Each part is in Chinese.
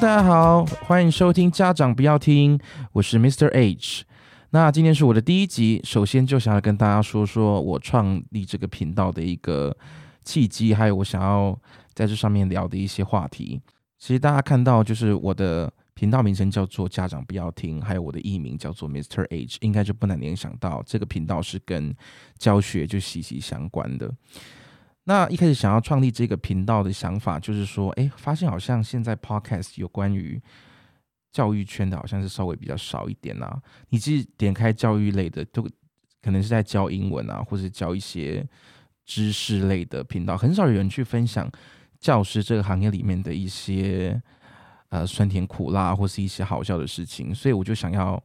大家好，欢迎收听家长不要听，我是 Mr. H。那今天是我的第一集，首先就想要跟大家说说我创立这个频道的一个契机，还有我想要在这上面聊的一些话题。其实大家看到，就是我的频道名称叫做家长不要听，还有我的艺名叫做 Mr. H，应该就不难联想到这个频道是跟教学就息息相关的。那一开始想要创立这个频道的想法，就是说，哎，发现好像现在 Podcast 有关于教育圈的，好像是稍微比较少一点啊。你其实点开教育类的，都可能是在教英文啊，或者教一些知识类的频道，很少有人去分享教师这个行业里面的一些呃酸甜苦辣，或是一些好笑的事情。所以我就想要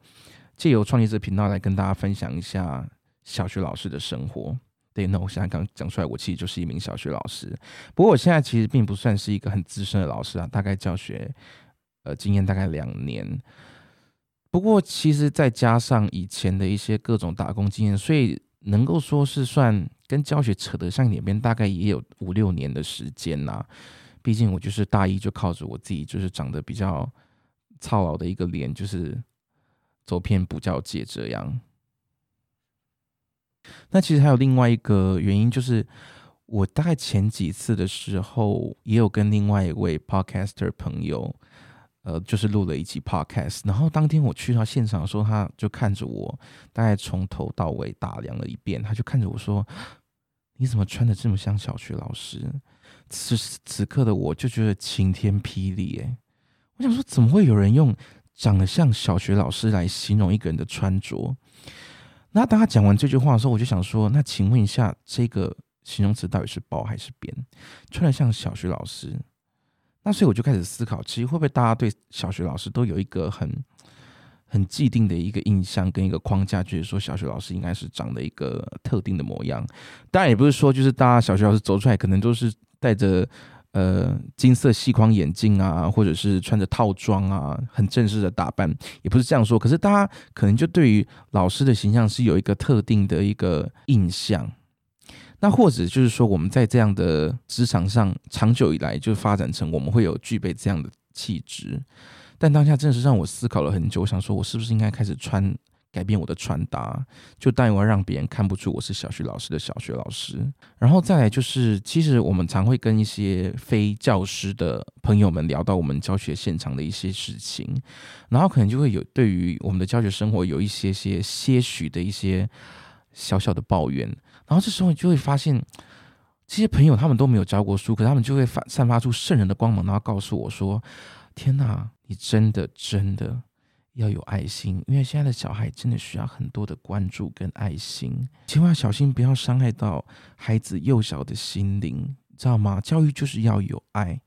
借由创立这个频道来跟大家分享一下小学老师的生活。对，那我现在刚讲出来，我其实就是一名小学老师。不过我现在其实并不算是一个很资深的老师啊，大概教学呃经验大概两年。不过其实再加上以前的一些各种打工经验，所以能够说是算跟教学扯得上一点边，大概也有五六年的时间呐。毕竟我就是大一就靠着我自己，就是长得比较操劳的一个脸，就是走遍补教界这样。那其实还有另外一个原因，就是我大概前几次的时候，也有跟另外一位 podcaster 朋友，呃，就是录了一集 podcast。然后当天我去到现场的时候，他就看着我，大概从头到尾打量了一遍，他就看着我说：“你怎么穿的这么像小学老师？”此时此刻的我就觉得晴天霹雳，哎，我想说，怎么会有人用长得像小学老师来形容一个人的穿着？那当他讲完这句话的时候，我就想说，那请问一下，这个形容词到底是褒还是贬？穿的像小学老师，那所以我就开始思考，其实会不会大家对小学老师都有一个很 很既定的一个印象跟一个框架，就是说小学老师应该是长得一个特定的模样。当然也不是说就是大家小学老师走出来可能都是带着。呃，金色细框眼镜啊，或者是穿着套装啊，很正式的打扮，也不是这样说。可是大家可能就对于老师的形象是有一个特定的一个印象。那或者就是说，我们在这样的职场上长久以来就发展成我们会有具备这样的气质。但当下真的是让我思考了很久，我想说我是不是应该开始穿。改变我的穿搭，就但我要让别人看不出我是小学老师的小学老师。然后再来就是，其实我们常会跟一些非教师的朋友们聊到我们教学现场的一些事情，然后可能就会有对于我们的教学生活有一些些些许的一些小小的抱怨。然后这时候你就会发现，这些朋友他们都没有教过书，可他们就会发散发出圣人的光芒，然后告诉我说：“天哪，你真的真的。”要有爱心，因为现在的小孩真的需要很多的关注跟爱心，千万小心不要伤害到孩子幼小的心灵，知道吗？教育就是要有爱。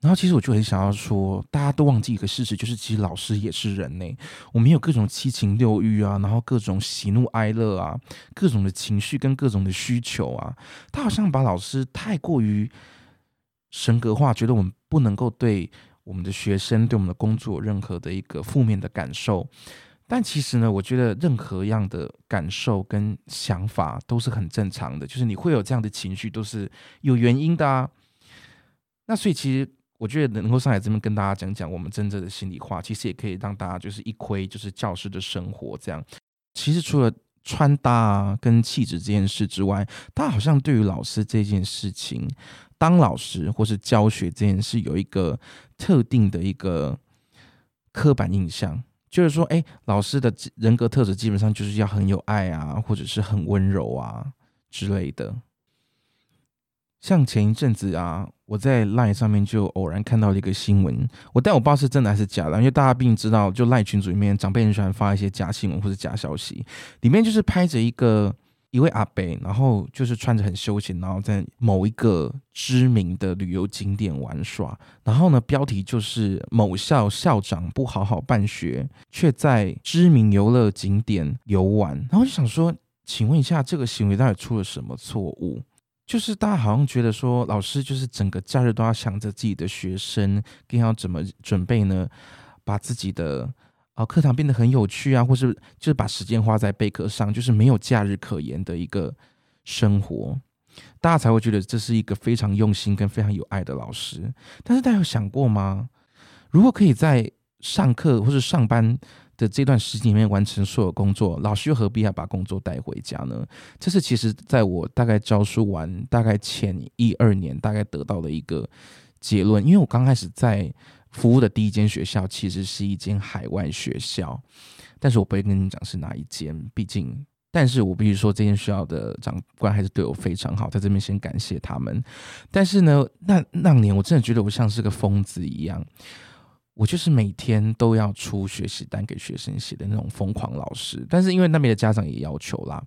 然后其实我就很想要说，大家都忘记一个事实，就是其实老师也是人呢，我们有各种七情六欲啊，然后各种喜怒哀乐啊，各种的情绪跟各种的需求啊，他好像把老师太过于神格化，觉得我们不能够对。我们的学生对我们的工作任何的一个负面的感受，但其实呢，我觉得任何样的感受跟想法都是很正常的，就是你会有这样的情绪，都是有原因的啊。那所以其实我觉得能够上来这边跟大家讲讲我们真正的心里话，其实也可以让大家就是一窥就是教师的生活这样。其实除了穿搭跟气质这件事之外，他好像对于老师这件事情。当老师或是教学这件事，有一个特定的一个刻板印象，就是说，哎，老师的人格特质基本上就是要很有爱啊，或者是很温柔啊之类的。像前一阵子啊，我在 LINE 上面就偶然看到了一个新闻，我但我不知道是真的还是假的，因为大家毕竟知道，就 LINE 群组里面长辈很喜欢发一些假新闻或者假消息，里面就是拍着一个。一位阿伯，然后就是穿着很休闲，然后在某一个知名的旅游景点玩耍。然后呢，标题就是某校校长不好好办学，却在知名游乐景点游玩。然后就想说，请问一下，这个行为到底出了什么错误？就是大家好像觉得说，老师就是整个假日都要想着自己的学生，更要怎么准备呢？把自己的。啊，课堂变得很有趣啊，或是就是把时间花在备课上，就是没有假日可言的一个生活，大家才会觉得这是一个非常用心跟非常有爱的老师。但是大家有想过吗？如果可以在上课或是上班的这段时间里面完成所有工作，老师又何必要把工作带回家呢？这是其实在我大概教书完大概前一二年，大概得到的一个结论。因为我刚开始在服务的第一间学校，其实是一间海外学校，但是我不会跟你讲是哪一间，毕竟，但是我必须说，这间学校的长官还是对我非常好，在这边先感谢他们。但是呢，那那年我真的觉得我像是个疯子一样。我就是每天都要出学习单给学生写的那种疯狂老师，但是因为那边的家长也要求啦，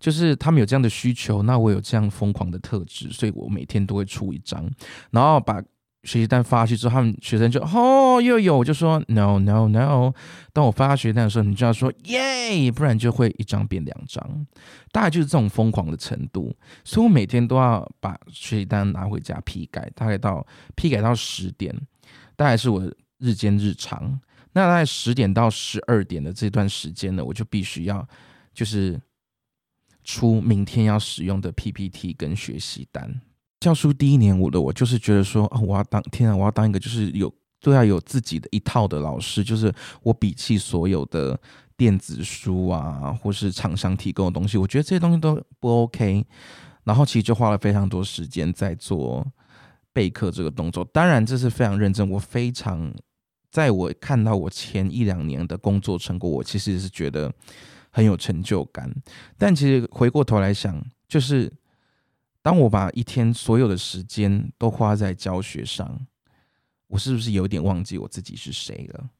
就是他们有这样的需求，那我有这样疯狂的特质，所以我每天都会出一张，然后把学习单发去之后，他们学生就哦又有，我就说 no no no，当我发学习单的时候，你就要说耶，不然就会一张变两张，大概就是这种疯狂的程度，所以我每天都要把学习单拿回家批改，大概到批改到十点，大概是我。日间日常，那在十点到十二点的这段时间呢，我就必须要就是出明天要使用的 PPT 跟学习单。教书第一年，我的我就是觉得说，哦，我要当天啊，我要当一个就是有都要有自己的一套的老师，就是我摒弃所有的电子书啊，或是厂商提供的东西，我觉得这些东西都不 OK。然后其实就花了非常多时间在做备课这个动作，当然这是非常认真，我非常。在我看到我前一两年的工作成果，我其实是觉得很有成就感。但其实回过头来想，就是当我把一天所有的时间都花在教学上，我是不是有点忘记我自己是谁了？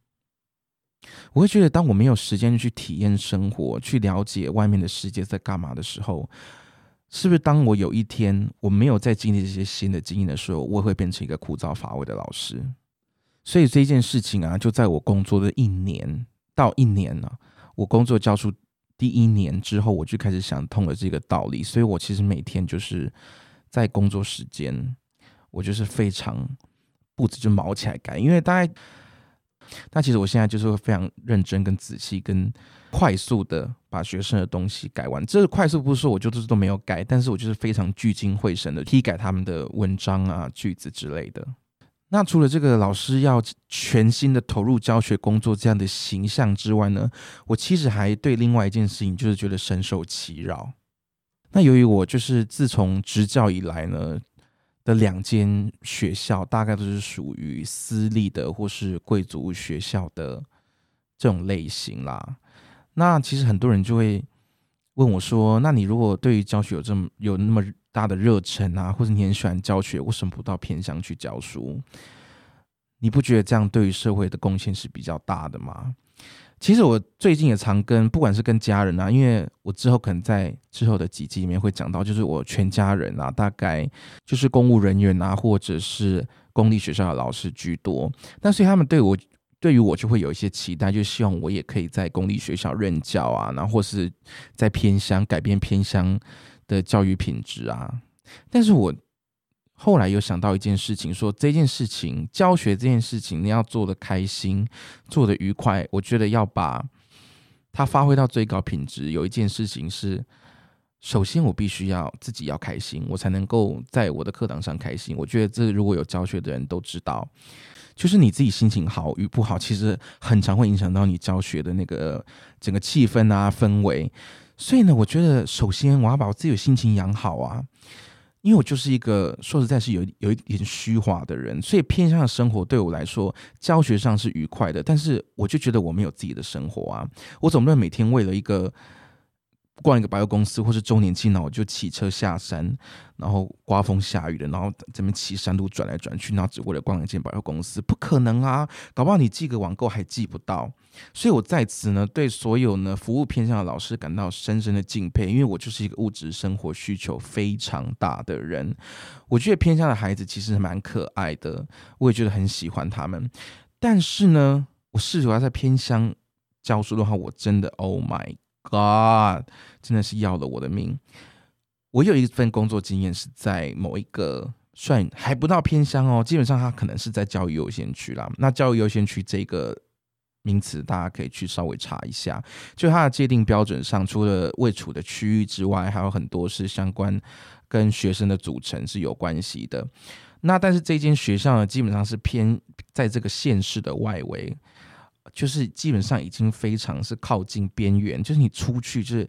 我会觉得，当我没有时间去体验生活、去了解外面的世界在干嘛的时候，是不是当我有一天我没有再经历这些新的经验的时候，我会变成一个枯燥乏味的老师？所以这件事情啊，就在我工作的一年到一年呢，我工作教书第一年之后，我就开始想通了这个道理。所以我其实每天就是在工作时间，我就是非常步子就毛起来改，因为大概，那其实我现在就是会非常认真、跟仔细、跟快速的把学生的东西改完。这个快速不是说我就是都没有改，但是我就是非常聚精会神的批改他们的文章啊、句子之类的。那除了这个老师要全心的投入教学工作这样的形象之外呢，我其实还对另外一件事情就是觉得深受其扰。那由于我就是自从执教以来呢的两间学校，大概都是属于私立的或是贵族学校的这种类型啦。那其实很多人就会问我说：“那你如果对于教学有这么有那么？”大的热忱啊，或者你很喜欢教学，为什么不到偏乡去教书？你不觉得这样对于社会的贡献是比较大的吗？其实我最近也常跟，不管是跟家人啊，因为我之后可能在之后的几集里面会讲到，就是我全家人啊，大概就是公务人员啊，或者是公立学校的老师居多。那所以他们对我，对于我就会有一些期待，就希望我也可以在公立学校任教啊，然后或是在偏乡改变偏乡。的教育品质啊，但是我后来又想到一件事情，说这件事情教学这件事情，你要做的开心，做的愉快，我觉得要把它发挥到最高品质。有一件事情是，首先我必须要自己要开心，我才能够在我的课堂上开心。我觉得这如果有教学的人都知道，就是你自己心情好与不好，其实很常会影响到你教学的那个整个气氛啊氛围。所以呢，我觉得首先我要把我自己的心情养好啊，因为我就是一个说实在是有有一点虚华的人，所以偏向的生活对我来说，教学上是愉快的，但是我就觉得我没有自己的生活啊，我总不能每天为了一个。逛一个百货公司，或是周年庆呢，我就骑车下山，然后刮风下雨的，然后这边骑山路转来转去，然后只为了逛一间百货公司，不可能啊！搞不好你寄个网购还寄不到。所以我在此呢，对所有呢服务偏向的老师感到深深的敬佩，因为我就是一个物质生活需求非常大的人。我觉得偏向的孩子其实蛮可爱的，我也觉得很喜欢他们。但是呢，我试图要在偏乡教书的话，我真的 Oh my。God，真的是要了我的命！我有一份工作经验是在某一个算还不到偏乡哦，基本上它可能是在教育优先区啦。那教育优先区这个名词，大家可以去稍微查一下。就它的界定标准上，除了位处的区域之外，还有很多是相关跟学生的组成是有关系的。那但是这间学校呢，基本上是偏在这个县市的外围，就是基本上已经非常是靠近边缘，就是你出去就是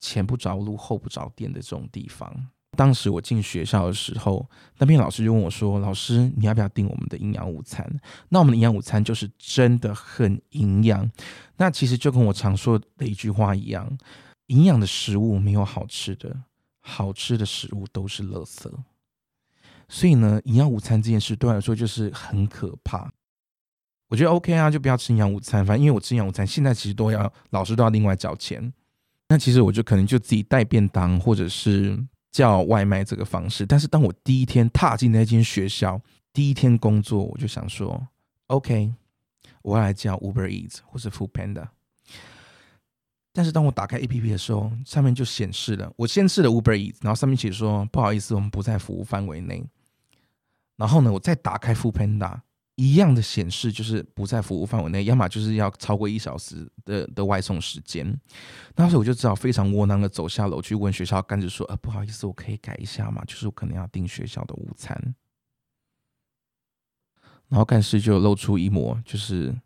前不着路后不着店的这种地方。当时我进学校的时候，那边老师就问我说：“老师，你要不要订我们的营养午餐？”那我们的营养午餐就是真的很营养。那其实就跟我常说的一句话一样，营养的食物没有好吃的，好吃的食物都是垃圾。所以呢，营养午餐这件事对我来说就是很可怕。我觉得 OK 啊，就不要吃营养午餐。反正因为我吃营养午餐，现在其实都要老师都要另外找钱。那其实我就可能就自己带便当，或者是叫外卖这个方式。但是当我第一天踏进那间学校，第一天工作，我就想说，OK，我要来叫 Uber Eats 或是 Food Panda。但是当我打开 APP 的时候，上面就显示了，我先试了 Uber Eats，然后上面写说不好意思，我们不在服务范围内。然后呢，我再打开 Food Panda，一样的显示就是不在服务范围内，要么就是要超过一小时的的外送时间。当时我就只好非常窝囊的走下楼去问学校干事说：“呃，不好意思，我可以改一下吗？就是我可能要订学校的午餐。”然后干事就露出一抹就是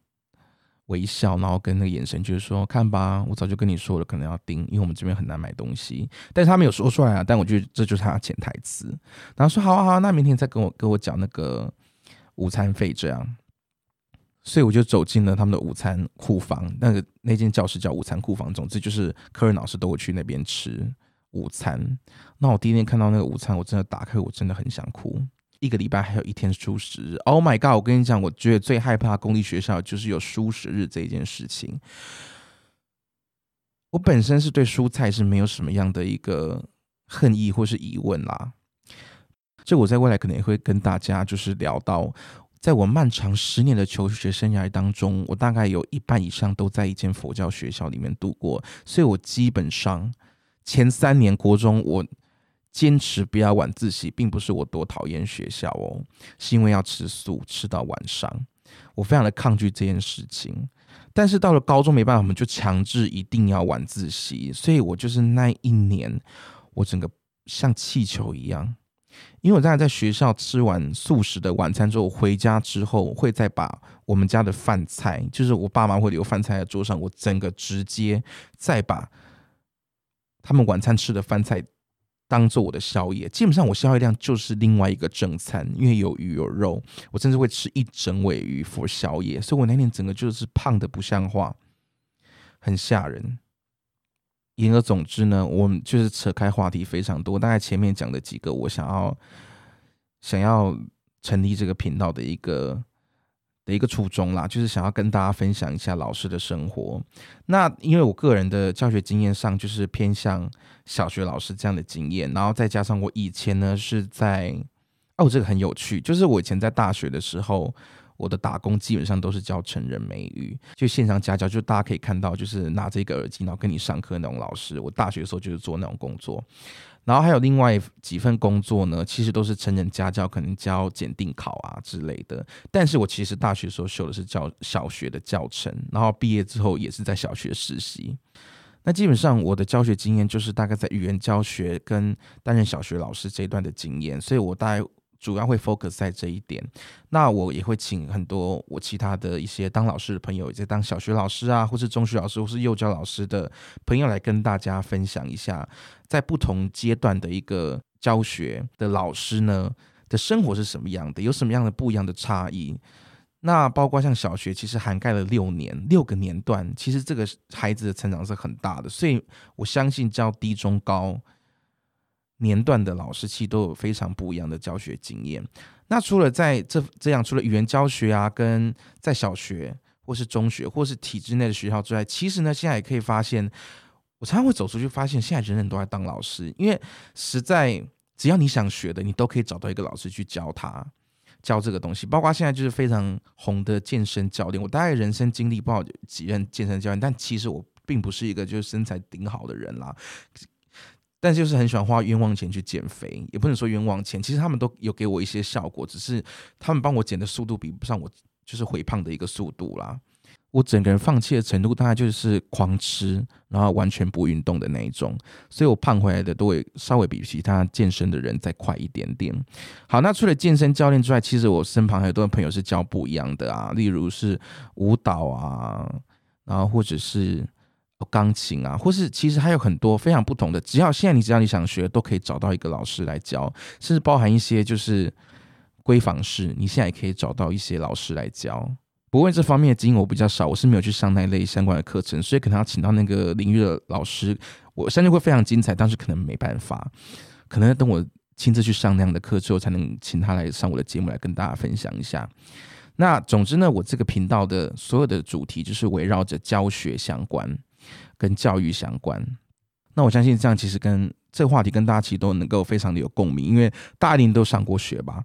微笑，然后跟那个眼神就是说：“看吧，我早就跟你说了，可能要订，因为我们这边很难买东西。”但是他没有说出来啊，但我觉得这就是他潜台词。然后说：“好好，那明天再跟我跟我讲那个。”午餐费这样，所以我就走进了他们的午餐库房。那个那间教室叫午餐库房，总之就是科任老师都会去那边吃午餐。那我第一天看到那个午餐，我真的打开，我真的很想哭。一个礼拜还有一天舒适日，Oh my god！我跟你讲，我觉得最害怕公立学校就是有舒适日这一件事情。我本身是对蔬菜是没有什么样的一个恨意或是疑问啦。这我在未来可能也会跟大家就是聊到，在我漫长十年的求学生涯当中，我大概有一半以上都在一间佛教学校里面度过，所以我基本上前三年国中我坚持不要晚自习，并不是我多讨厌学校哦，是因为要吃素吃到晚上，我非常的抗拒这件事情。但是到了高中没办法，我们就强制一定要晚自习，所以我就是那一年，我整个像气球一样。因为我在在学校吃完素食的晚餐之后，回家之后会再把我们家的饭菜，就是我爸妈会留饭菜在桌上，我整个直接再把他们晚餐吃的饭菜当做我的宵夜。基本上我宵夜量就是另外一个正餐，因为有鱼有肉，我甚至会吃一整尾鱼 for 宵夜。所以我那天整个就是胖的不像话，很吓人。言而总之呢，我们就是扯开话题非常多。大概前面讲的几个，我想要想要成立这个频道的一个的一个初衷啦，就是想要跟大家分享一下老师的生活。那因为我个人的教学经验上，就是偏向小学老师这样的经验，然后再加上我以前呢是在哦，这个很有趣，就是我以前在大学的时候。我的打工基本上都是教成人美语，就线上家教，就大家可以看到，就是拿着一个耳机，然后跟你上课那种老师。我大学的时候就是做那种工作，然后还有另外几份工作呢，其实都是成人家教，可能教检定考啊之类的。但是我其实大学时候修的是教小学的教程，然后毕业之后也是在小学实习。那基本上我的教学经验就是大概在语言教学跟担任小学老师这一段的经验，所以我大概。主要会 focus 在这一点，那我也会请很多我其他的一些当老师的朋友，也在当小学老师啊，或是中学老师，或是幼教老师的朋友来跟大家分享一下，在不同阶段的一个教学的老师呢的生活是什么样的，有什么样的不一样的差异。那包括像小学，其实涵盖了六年六个年段，其实这个孩子的成长是很大的，所以我相信教低中高。年段的老师其实都有非常不一样的教学经验。那除了在这这样，除了语言教学啊，跟在小学或是中学或是体制内的学校之外，其实呢，现在也可以发现，我常常会走出去发现，现在人人都在当老师，因为实在只要你想学的，你都可以找到一个老师去教他教这个东西。包括现在就是非常红的健身教练，我大概人生经历不好几任健身教练，但其实我并不是一个就是身材顶好的人啦。但就是很喜欢花冤枉钱去减肥，也不能说冤枉钱，其实他们都有给我一些效果，只是他们帮我减的速度比不上我就是回胖的一个速度啦。我整个人放弃的程度大概就是狂吃，然后完全不运动的那一种，所以我胖回来的都会稍微比其他健身的人再快一点点。好，那除了健身教练之外，其实我身旁很多朋友是教不一样的啊，例如是舞蹈啊，然后或者是钢琴啊，或是其实还有很多非常不同的。只要现在你只要你想学，都可以找到一个老师来教，甚至包含一些就是闺房式，你现在也可以找到一些老师来教。不过这方面的经验我比较少，我是没有去上那类相关的课程，所以可能要请到那个领域的老师，我相信会非常精彩，但是可能没办法，可能要等我亲自去上那样的课之后，才能请他来上我的节目来跟大家分享一下。那总之呢，我这个频道的所有的主题就是围绕着教学相关，跟教育相关。那我相信这样其实跟这个话题跟大家其实都能够非常的有共鸣，因为大家一定都上过学吧。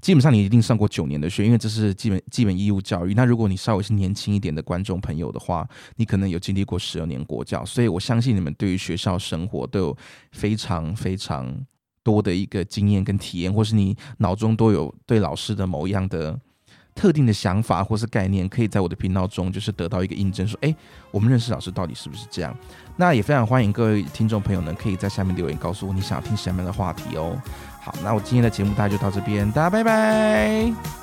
基本上你一定上过九年的学，因为这是基本基本义务教育。那如果你稍微是年轻一点的观众朋友的话，你可能有经历过十二年国教，所以我相信你们对于学校生活都有非常非常多的一个经验跟体验，或是你脑中都有对老师的某一样的特定的想法或是概念，可以在我的频道中就是得到一个印证，说哎，我们认识老师到底是不是这样？那也非常欢迎各位听众朋友呢，可以在下面留言告诉我你想要听什么样的话题哦。好，那我今天的节目大家就到这边，大家拜拜。